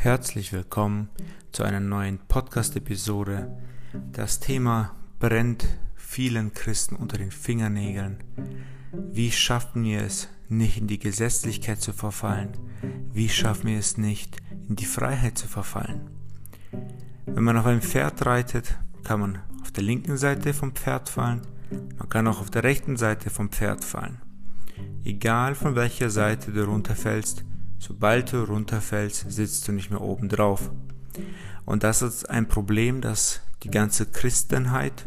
Herzlich willkommen zu einer neuen Podcast-Episode. Das Thema brennt vielen Christen unter den Fingernägeln. Wie schaffen wir es, nicht in die Gesetzlichkeit zu verfallen? Wie schaffen wir es nicht, in die Freiheit zu verfallen? Wenn man auf einem Pferd reitet, kann man auf der linken Seite vom Pferd fallen, man kann auch auf der rechten Seite vom Pferd fallen. Egal von welcher Seite du runterfällst, Sobald du runterfällst, sitzt du nicht mehr oben drauf. Und das ist ein Problem, das die ganze Christenheit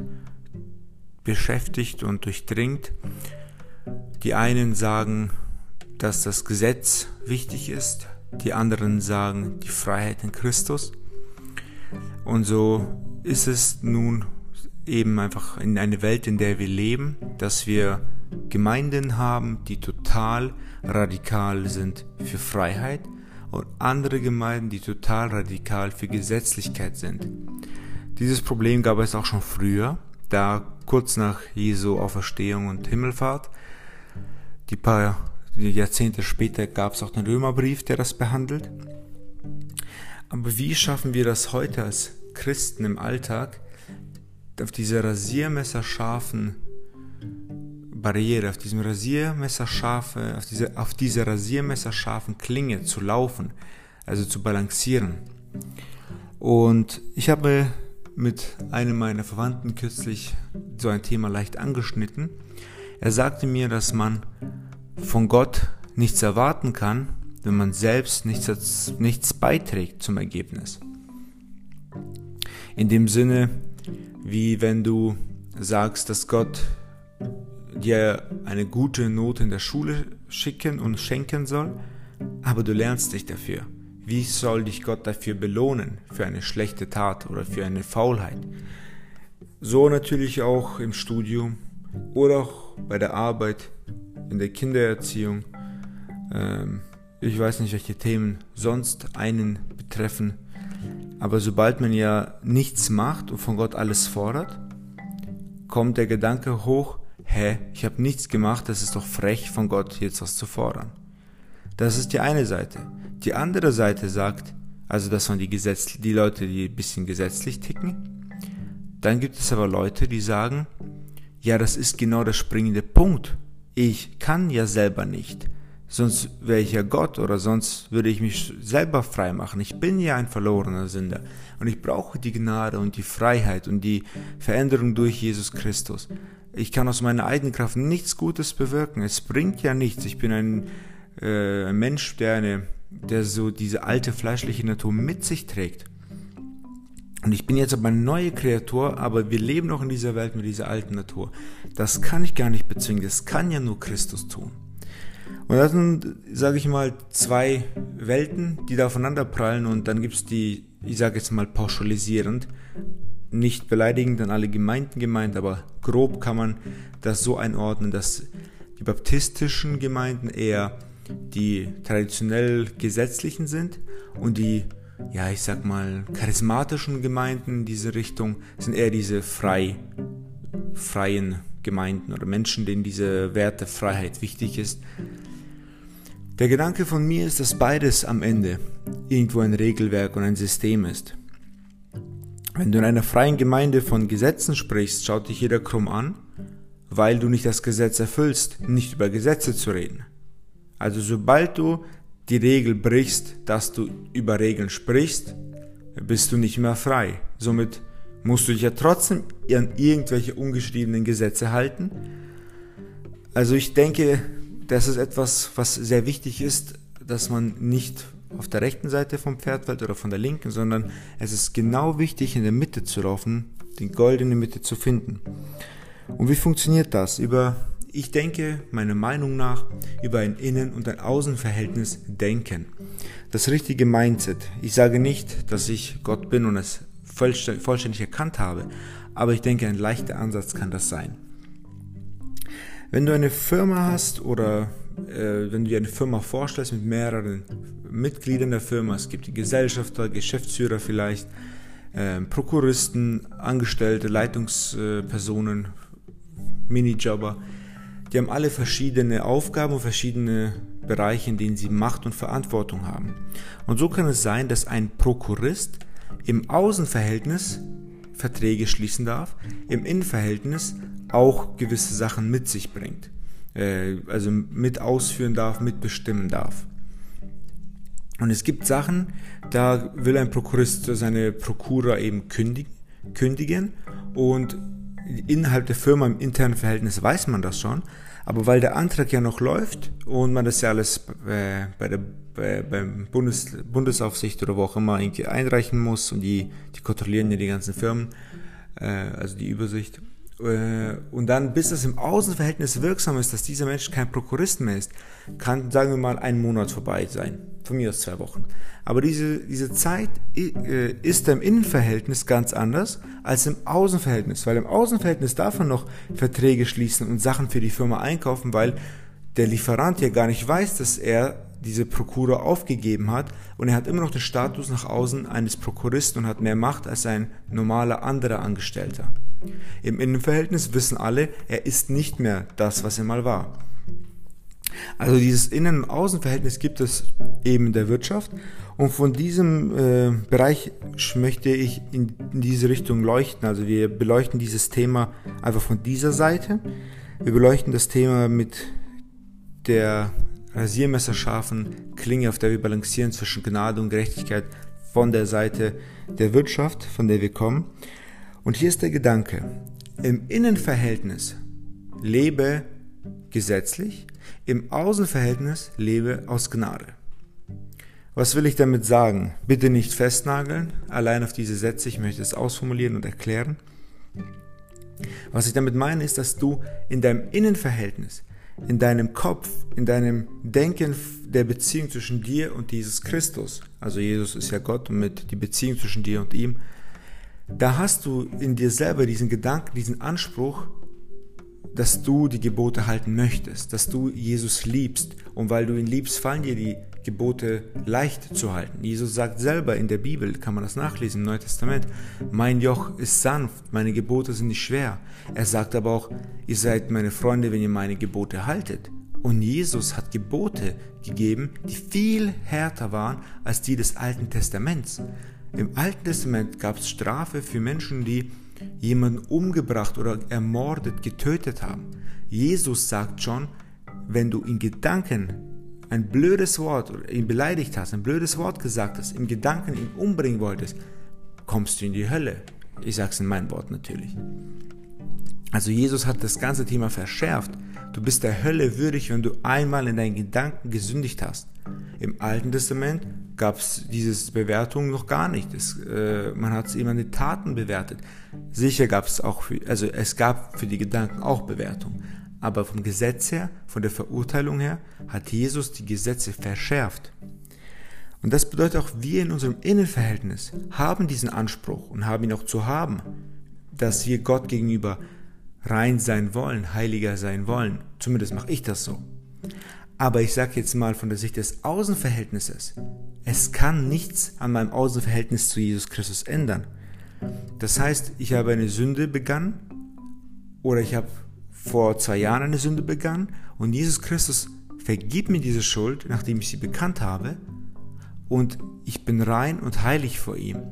beschäftigt und durchdringt. Die einen sagen, dass das Gesetz wichtig ist, die anderen sagen die Freiheit in Christus. Und so ist es nun eben einfach in einer Welt, in der wir leben, dass wir Gemeinden haben, die total radikal sind für Freiheit und andere Gemeinden, die total radikal für Gesetzlichkeit sind. Dieses Problem gab es auch schon früher, da kurz nach Jesu Auferstehung und Himmelfahrt, die paar Jahrzehnte später gab es auch den Römerbrief, der das behandelt. Aber wie schaffen wir das heute als Christen im Alltag, auf diese rasiermesserscharfen Barriere, auf diesem Rasiermesserscharfe, auf diese, auf diese rasiermesserscharfen Klinge zu laufen, also zu balancieren. Und ich habe mit einem meiner Verwandten kürzlich so ein Thema leicht angeschnitten. Er sagte mir, dass man von Gott nichts erwarten kann, wenn man selbst nichts, nichts beiträgt zum Ergebnis. In dem Sinne, wie wenn du sagst, dass Gott dir eine gute Note in der Schule schicken und schenken soll, aber du lernst nicht dafür. Wie soll dich Gott dafür belohnen, für eine schlechte Tat oder für eine Faulheit? So natürlich auch im Studium oder auch bei der Arbeit, in der Kindererziehung. Ähm, ich weiß nicht, welche Themen sonst einen betreffen. Aber sobald man ja nichts macht und von Gott alles fordert, kommt der Gedanke hoch, hä, ich habe nichts gemacht, das ist doch frech von Gott, jetzt was zu fordern. Das ist die eine Seite. Die andere Seite sagt, also das waren die, Gesetz die Leute, die ein bisschen gesetzlich ticken. Dann gibt es aber Leute, die sagen, ja, das ist genau der springende Punkt. Ich kann ja selber nicht. Sonst wäre ich ja Gott oder sonst würde ich mich selber frei machen. Ich bin ja ein verlorener Sünder und ich brauche die Gnade und die Freiheit und die Veränderung durch Jesus Christus. Ich kann aus meiner eigenen Kraft nichts Gutes bewirken. Es bringt ja nichts. Ich bin ein, äh, Mensch, der, eine, der so diese alte fleischliche Natur mit sich trägt. Und ich bin jetzt aber eine neue Kreatur, aber wir leben noch in dieser Welt mit dieser alten Natur. Das kann ich gar nicht bezwingen. Das kann ja nur Christus tun. Und das sind, sage ich mal, zwei Welten, die da aufeinander prallen und dann gibt es die, ich sage jetzt mal pauschalisierend, nicht beleidigend an alle Gemeinden gemeint, aber grob kann man das so einordnen, dass die baptistischen Gemeinden eher die traditionell gesetzlichen sind und die, ja, ich sag mal, charismatischen Gemeinden in diese Richtung sind eher diese frei, freien Gemeinden oder Menschen, denen diese Werte Freiheit wichtig ist. Der Gedanke von mir ist, dass beides am Ende irgendwo ein Regelwerk und ein System ist. Wenn du in einer freien Gemeinde von Gesetzen sprichst, schaut dich jeder krumm an, weil du nicht das Gesetz erfüllst, nicht über Gesetze zu reden. Also sobald du die Regel brichst, dass du über Regeln sprichst, bist du nicht mehr frei. Somit musst du dich ja trotzdem an irgendwelche ungeschriebenen Gesetze halten. Also ich denke, das ist etwas, was sehr wichtig ist, dass man nicht auf der rechten Seite vom Pferd fällt oder von der linken, sondern es ist genau wichtig, in der Mitte zu laufen, die goldene Mitte zu finden. Und wie funktioniert das? Über, ich denke, meiner Meinung nach, über ein Innen- und ein Außenverhältnis denken. Das richtige Mindset. Ich sage nicht, dass ich Gott bin und es vollständig erkannt habe, aber ich denke, ein leichter Ansatz kann das sein. Wenn du eine Firma hast oder wenn du dir eine Firma vorstellst mit mehreren Mitgliedern der Firma, es gibt die Gesellschafter, Geschäftsführer vielleicht, äh, Prokuristen, Angestellte, Leitungspersonen, Minijobber, die haben alle verschiedene Aufgaben und verschiedene Bereiche, in denen sie Macht und Verantwortung haben. Und so kann es sein, dass ein Prokurist im Außenverhältnis Verträge schließen darf, im Innenverhältnis auch gewisse Sachen mit sich bringt. Äh, also mit ausführen darf, mitbestimmen darf. Und es gibt Sachen, da will ein Prokurist seine Prokura eben kündigen und innerhalb der Firma im internen Verhältnis weiß man das schon, aber weil der Antrag ja noch läuft und man das ja alles äh, bei der bei, beim Bundes, Bundesaufsicht oder wo auch immer irgendwie einreichen muss und die, die kontrollieren ja die ganzen Firmen, äh, also die Übersicht. Äh, und dann, bis das im Außenverhältnis wirksam ist, dass dieser Mensch kein Prokurist mehr ist, kann, sagen wir mal, ein Monat vorbei sein. Von mir aus zwei Wochen. Aber diese, diese Zeit äh, ist im Innenverhältnis ganz anders als im Außenverhältnis, weil im Außenverhältnis darf man noch Verträge schließen und Sachen für die Firma einkaufen, weil der Lieferant ja gar nicht weiß, dass er diese Prokura aufgegeben hat und er hat immer noch den Status nach außen eines Prokuristen und hat mehr Macht als ein normaler anderer Angestellter. Im Innenverhältnis wissen alle, er ist nicht mehr das, was er mal war. Also dieses Innen- und Außenverhältnis gibt es eben in der Wirtschaft und von diesem äh, Bereich möchte ich in, in diese Richtung leuchten. Also wir beleuchten dieses Thema einfach von dieser Seite. Wir beleuchten das Thema mit der rasiermesserscharfen Klinge, auf der wir balancieren zwischen Gnade und Gerechtigkeit von der Seite der Wirtschaft, von der wir kommen. Und hier ist der Gedanke, im Innenverhältnis lebe gesetzlich, im Außenverhältnis lebe aus Gnade. Was will ich damit sagen? Bitte nicht festnageln, allein auf diese Sätze, ich möchte es ausformulieren und erklären. Was ich damit meine, ist, dass du in deinem Innenverhältnis, in deinem Kopf, in deinem Denken der Beziehung zwischen dir und Jesus Christus, also Jesus ist ja Gott und mit die Beziehung zwischen dir und ihm, da hast du in dir selber diesen Gedanken, diesen Anspruch, dass du die Gebote halten möchtest, dass du Jesus liebst. Und weil du ihn liebst, fallen dir die Gebote leicht zu halten. Jesus sagt selber in der Bibel, kann man das nachlesen im Neuen Testament, mein Joch ist sanft, meine Gebote sind nicht schwer. Er sagt aber auch, ihr seid meine Freunde, wenn ihr meine Gebote haltet. Und Jesus hat Gebote gegeben, die viel härter waren als die des Alten Testaments. Im Alten Testament gab es Strafe für Menschen, die jemanden umgebracht oder ermordet, getötet haben. Jesus sagt schon, wenn du in Gedanken ein blödes Wort oder ihn beleidigt hast, ein blödes Wort gesagt hast, im Gedanken ihn umbringen wolltest, kommst du in die Hölle. Ich sage es in meinem Wort natürlich. Also Jesus hat das ganze Thema verschärft. Du bist der Hölle würdig, wenn du einmal in deinen Gedanken gesündigt hast. Im Alten Testament gab es diese Bewertung noch gar nicht. Es, äh, man hat es immer in Taten bewertet. Sicher gab es auch, für, also es gab für die Gedanken auch Bewertung. Aber vom Gesetz her, von der Verurteilung her, hat Jesus die Gesetze verschärft. Und das bedeutet auch, wir in unserem Innenverhältnis haben diesen Anspruch und haben ihn auch zu haben, dass wir Gott gegenüber rein sein wollen, heiliger sein wollen. Zumindest mache ich das so. Aber ich sage jetzt mal von der Sicht des Außenverhältnisses, es kann nichts an meinem Außenverhältnis zu Jesus Christus ändern. Das heißt, ich habe eine Sünde begangen oder ich habe vor zwei Jahren eine Sünde begangen und Jesus Christus vergibt mir diese Schuld, nachdem ich sie bekannt habe und ich bin rein und heilig vor ihm.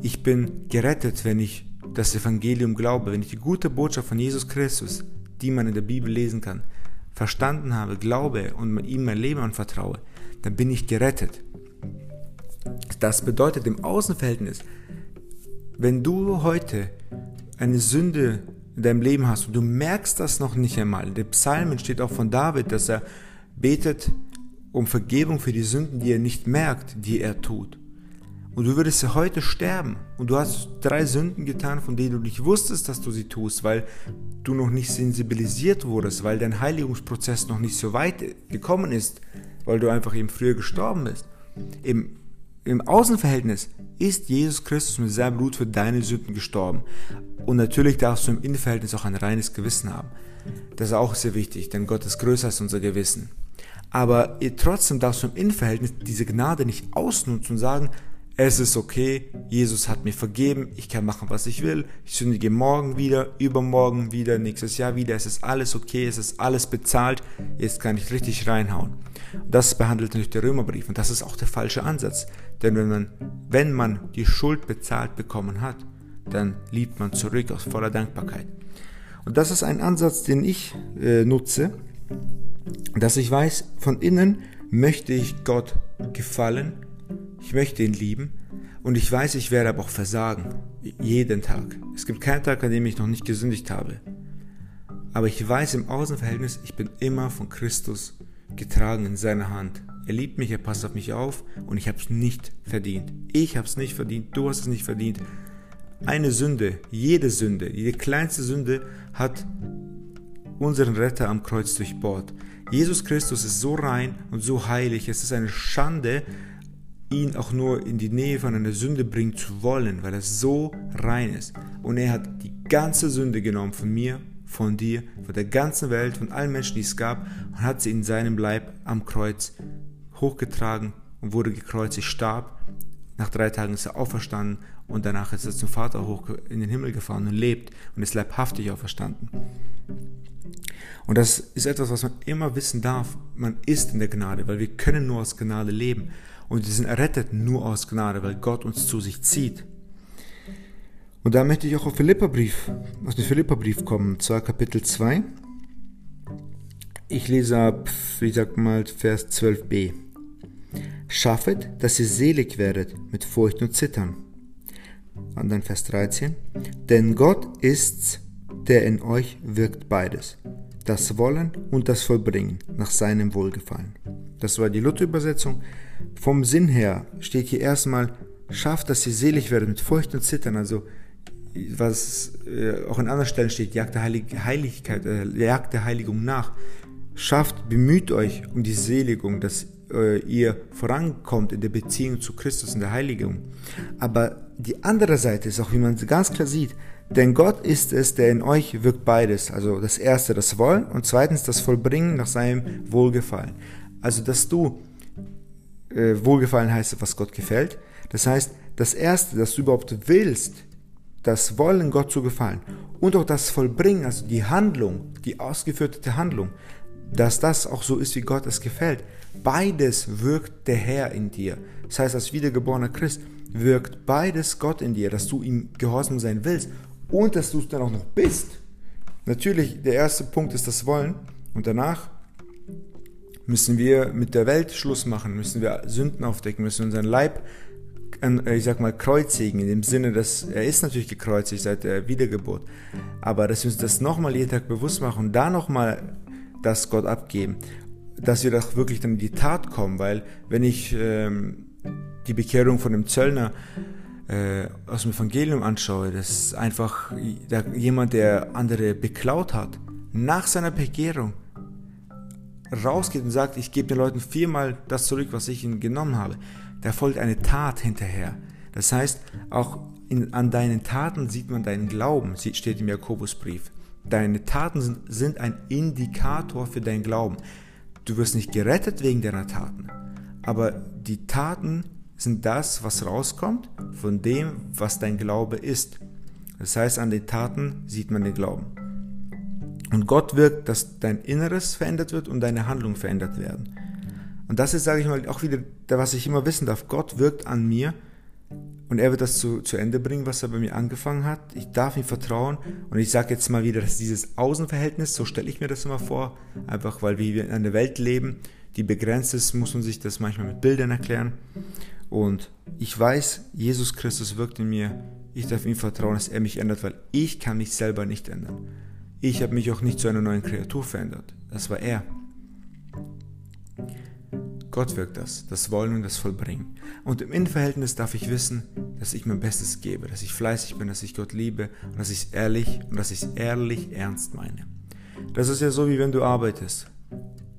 Ich bin gerettet, wenn ich das Evangelium glaube, wenn ich die gute Botschaft von Jesus Christus, die man in der Bibel lesen kann, verstanden habe, glaube und ihm mein Leben anvertraue, dann bin ich gerettet. Das bedeutet im Außenverhältnis, wenn du heute eine Sünde in deinem Leben hast und du merkst das noch nicht einmal, in den Psalmen steht auch von David, dass er betet um Vergebung für die Sünden, die er nicht merkt, die er tut. Und du würdest heute sterben und du hast drei Sünden getan, von denen du nicht wusstest, dass du sie tust, weil du noch nicht sensibilisiert wurdest, weil dein Heiligungsprozess noch nicht so weit gekommen ist, weil du einfach eben früher gestorben bist. Im, im Außenverhältnis ist Jesus Christus mit seinem Blut für deine Sünden gestorben. Und natürlich darfst du im Innenverhältnis auch ein reines Gewissen haben. Das ist auch sehr wichtig, denn Gott ist größer als unser Gewissen. Aber trotzdem darfst du im Innenverhältnis diese Gnade nicht ausnutzen und sagen, es ist okay, Jesus hat mir vergeben, ich kann machen, was ich will, ich sündige morgen wieder, übermorgen wieder, nächstes Jahr wieder, es ist alles okay, es ist alles bezahlt, jetzt kann ich richtig reinhauen. Das behandelt natürlich der Römerbrief. Und das ist auch der falsche Ansatz, denn wenn man, wenn man die Schuld bezahlt bekommen hat, dann liebt man zurück aus voller Dankbarkeit. Und das ist ein Ansatz, den ich äh, nutze, dass ich weiß, von innen möchte ich Gott gefallen, ich möchte ihn lieben und ich weiß, ich werde aber auch versagen. Jeden Tag. Es gibt keinen Tag, an dem ich noch nicht gesündigt habe. Aber ich weiß im Außenverhältnis, ich bin immer von Christus getragen in seiner Hand. Er liebt mich, er passt auf mich auf und ich habe es nicht verdient. Ich habe es nicht verdient, du hast es nicht verdient. Eine Sünde, jede Sünde, jede kleinste Sünde hat unseren Retter am Kreuz durchbohrt. Jesus Christus ist so rein und so heilig, es ist eine Schande, ihn auch nur in die Nähe von einer Sünde bringen zu wollen, weil er so rein ist. Und er hat die ganze Sünde genommen von mir, von dir, von der ganzen Welt, von allen Menschen, die es gab, und hat sie in seinem Leib am Kreuz hochgetragen und wurde gekreuzigt, starb. Nach drei Tagen ist er auferstanden und danach ist er zum Vater hoch in den Himmel gefahren und lebt und ist leibhaftig auferstanden. Und das ist etwas, was man immer wissen darf. Man ist in der Gnade, weil wir können nur aus Gnade leben. Und wir sind errettet nur aus Gnade, weil Gott uns zu sich zieht. Und da möchte ich auch auf Philipperbrief, aus dem Philipperbrief kommen, zwar Kapitel 2. Ich lese ab, wie sagt mal, Vers 12b. Schaffet, dass ihr selig werdet mit Furcht und Zittern. Und dann Vers 13. Denn Gott ist's, der in euch wirkt beides. Das Wollen und das Vollbringen nach seinem Wohlgefallen. Das war die Luther-Übersetzung. Vom Sinn her steht hier erstmal, schafft, dass ihr selig werdet mit Furcht und Zittern. Also, was äh, auch in anderen Stellen steht, jagt der Heilig Heiligkeit, äh, jagt der Heiligung nach. Schafft, bemüht euch um die Seligung, dass äh, ihr vorankommt in der Beziehung zu Christus, in der Heiligung. Aber die andere Seite ist auch, wie man ganz klar sieht, denn Gott ist es, der in euch wirkt beides. Also das erste das Wollen und zweitens das Vollbringen nach seinem Wohlgefallen. Also dass du äh, Wohlgefallen heißt, was Gott gefällt. Das heißt, das erste, dass du überhaupt willst, das Wollen Gott zu gefallen und auch das Vollbringen, also die Handlung, die ausgeführte Handlung, dass das auch so ist, wie Gott es gefällt. Beides wirkt der Herr in dir. Das heißt, als wiedergeborener Christ wirkt beides Gott in dir, dass du ihm gehorsam sein willst und dass du es dann auch noch bist. Natürlich, der erste Punkt ist das Wollen und danach müssen wir mit der Welt Schluss machen, müssen wir Sünden aufdecken, müssen unseren Leib, äh, ich sag mal, kreuzigen, in dem Sinne, dass er ist natürlich gekreuzigt seit der Wiedergeburt, aber dass wir uns das nochmal jeden Tag bewusst machen und da nochmal das Gott abgeben, dass wir doch wirklich dann in die Tat kommen, weil wenn ich ähm, die Bekehrung von dem Zöllner äh, aus dem Evangelium anschaue, das ist einfach jemand, der andere beklaut hat, nach seiner Bekehrung rausgeht und sagt, ich gebe den Leuten viermal das zurück, was ich ihnen genommen habe, da folgt eine Tat hinterher. Das heißt, auch in, an deinen Taten sieht man deinen Glauben, steht im Jakobusbrief. Deine Taten sind, sind ein Indikator für deinen Glauben. Du wirst nicht gerettet wegen deiner Taten, aber die Taten sind das, was rauskommt von dem, was dein Glaube ist. Das heißt, an den Taten sieht man den Glauben. Und Gott wirkt, dass dein Inneres verändert wird und deine Handlungen verändert werden. Und das ist, sage ich mal, auch wieder, was ich immer wissen darf. Gott wirkt an mir und er wird das zu, zu Ende bringen, was er bei mir angefangen hat. Ich darf ihm vertrauen. Und ich sage jetzt mal wieder, dass dieses Außenverhältnis, so stelle ich mir das immer vor, einfach weil wir in einer Welt leben, die begrenzt ist, muss man sich das manchmal mit Bildern erklären. Und ich weiß, Jesus Christus wirkt in mir. Ich darf ihm vertrauen, dass er mich ändert, weil ich kann mich selber nicht ändern. Ich habe mich auch nicht zu einer neuen Kreatur verändert. Das war er. Gott wirkt das, das Wollen und das Vollbringen. Und im Innenverhältnis darf ich wissen, dass ich mein Bestes gebe, dass ich fleißig bin, dass ich Gott liebe und dass ich es ehrlich und dass ich es ehrlich ernst meine. Das ist ja so, wie wenn du arbeitest.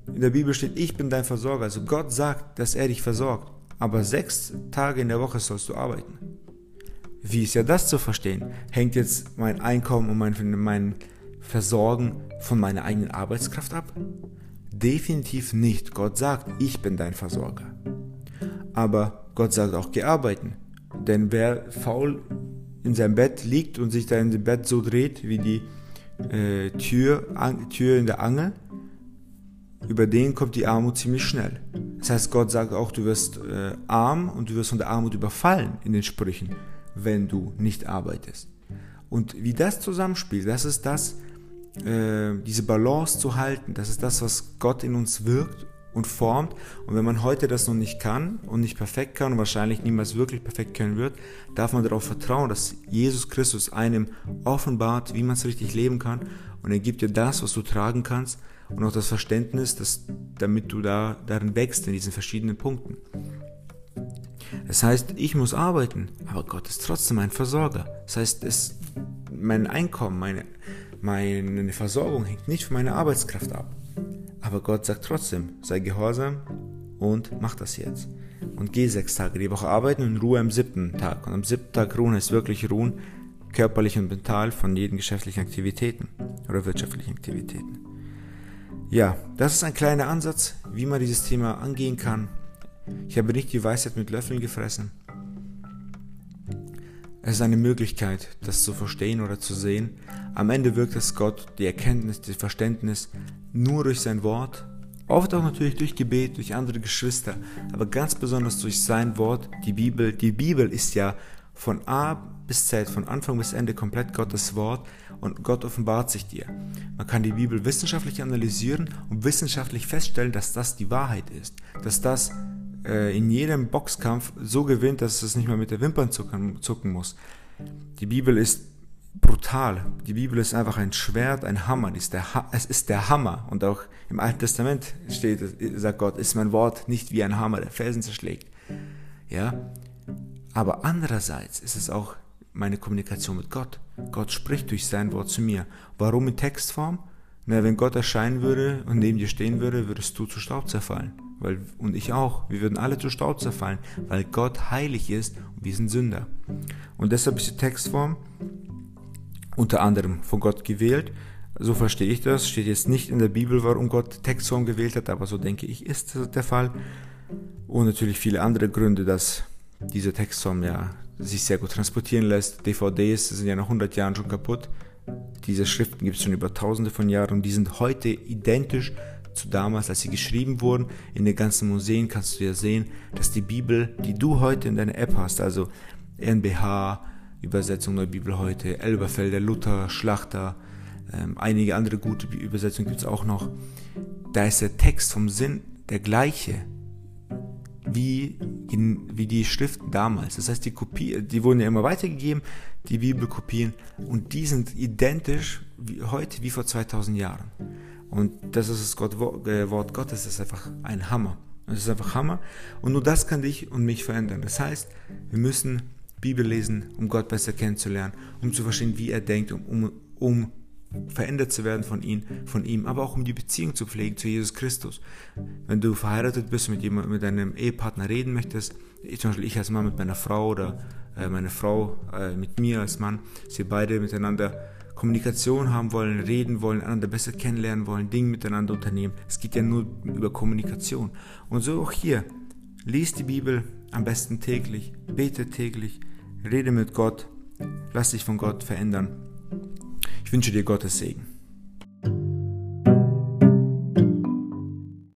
In der Bibel steht, ich bin dein Versorger. Also Gott sagt, dass er dich versorgt. Aber sechs Tage in der Woche sollst du arbeiten. Wie ist ja das zu verstehen? Hängt jetzt mein Einkommen und mein, mein Versorgen von meiner eigenen Arbeitskraft ab? Definitiv nicht. Gott sagt, ich bin dein Versorger. Aber Gott sagt auch, geh arbeiten. Denn wer faul in seinem Bett liegt und sich da in dem Bett so dreht wie die äh, Tür, an, Tür in der Angel, über den kommt die Armut ziemlich schnell. Das heißt, Gott sagt auch, du wirst äh, arm und du wirst von der Armut überfallen in den Sprüchen, wenn du nicht arbeitest. Und wie das zusammenspielt, das ist das, äh, diese Balance zu halten, das ist das, was Gott in uns wirkt und formt. Und wenn man heute das noch nicht kann und nicht perfekt kann und wahrscheinlich niemals wirklich perfekt können wird, darf man darauf vertrauen, dass Jesus Christus einem offenbart, wie man es richtig leben kann. Und er gibt dir das, was du tragen kannst und auch das Verständnis, dass, damit du da darin wächst in diesen verschiedenen Punkten. Das heißt, ich muss arbeiten, aber Gott ist trotzdem mein Versorger. Das heißt, es, mein Einkommen, meine, meine Versorgung hängt nicht von meiner Arbeitskraft ab. Aber Gott sagt trotzdem, sei gehorsam und mach das jetzt. Und geh sechs Tage die Woche arbeiten und ruhe am siebten Tag. Und am siebten Tag ruhen ist wirklich ruhen, körperlich und mental von jeden geschäftlichen Aktivitäten oder wirtschaftlichen Aktivitäten. Ja, das ist ein kleiner Ansatz, wie man dieses Thema angehen kann. Ich habe nicht die Weisheit mit Löffeln gefressen. Es ist eine Möglichkeit, das zu verstehen oder zu sehen. Am Ende wirkt es Gott, die Erkenntnis, das Verständnis, nur durch sein Wort, oft auch natürlich durch Gebet, durch andere Geschwister, aber ganz besonders durch sein Wort, die Bibel. Die Bibel ist ja von A bis Z, von Anfang bis Ende komplett Gottes Wort und Gott offenbart sich dir. Man kann die Bibel wissenschaftlich analysieren und wissenschaftlich feststellen, dass das die Wahrheit ist, dass das äh, in jedem Boxkampf so gewinnt, dass es nicht mehr mit der Wimpern zucken, zucken muss. Die Bibel ist brutal. Die Bibel ist einfach ein Schwert, ein Hammer. Ist ha es ist der Hammer. Und auch im Alten Testament steht, sagt Gott, ist mein Wort nicht wie ein Hammer, der Felsen zerschlägt. Ja? Aber andererseits ist es auch meine Kommunikation mit Gott. Gott spricht durch sein Wort zu mir. Warum in Textform? Na, wenn Gott erscheinen würde und neben dir stehen würde, würdest du zu Staub zerfallen. Weil, und ich auch. Wir würden alle zu Staub zerfallen, weil Gott heilig ist und wir sind Sünder. Und deshalb ist die Textform unter anderem von Gott gewählt. So verstehe ich das. Steht jetzt nicht in der Bibel, warum Gott Textform gewählt hat, aber so denke ich, ist der Fall. Und natürlich viele andere Gründe, dass diese Textform ja sich sehr gut transportieren lässt. DVDs sind ja nach 100 Jahren schon kaputt. Diese Schriften gibt es schon über tausende von Jahren und die sind heute identisch zu damals, als sie geschrieben wurden. In den ganzen Museen kannst du ja sehen, dass die Bibel, die du heute in deiner App hast, also NBH, Übersetzung der Bibel heute, Elberfelder, Luther, Schlachter, ähm, einige andere gute Übersetzungen gibt es auch noch. Da ist der Text vom Sinn der gleiche wie, in, wie die Schriften damals. Das heißt, die, Kopie, die wurden ja immer weitergegeben, die Bibelkopien, und die sind identisch wie heute wie vor 2000 Jahren. Und das ist das Gott, äh, Wort Gottes, das ist einfach ein Hammer. Das ist einfach Hammer. Und nur das kann dich und mich verändern. Das heißt, wir müssen Bibel lesen, um Gott besser kennenzulernen, um zu verstehen, wie er denkt, um, um, um verändert zu werden von ihm, von ihm, aber auch um die Beziehung zu pflegen zu Jesus Christus. Wenn du verheiratet bist und mit jemand, mit deinem Ehepartner reden möchtest, zum Beispiel ich als Mann mit meiner Frau oder äh, meine Frau äh, mit mir als Mann, wir beide miteinander Kommunikation haben wollen, reden wollen, einander besser kennenlernen wollen, Dinge miteinander unternehmen. Es geht ja nur über Kommunikation. Und so auch hier. Lies die Bibel am besten täglich, bete täglich, Rede mit Gott, lass dich von Gott verändern. Ich wünsche dir Gottes Segen.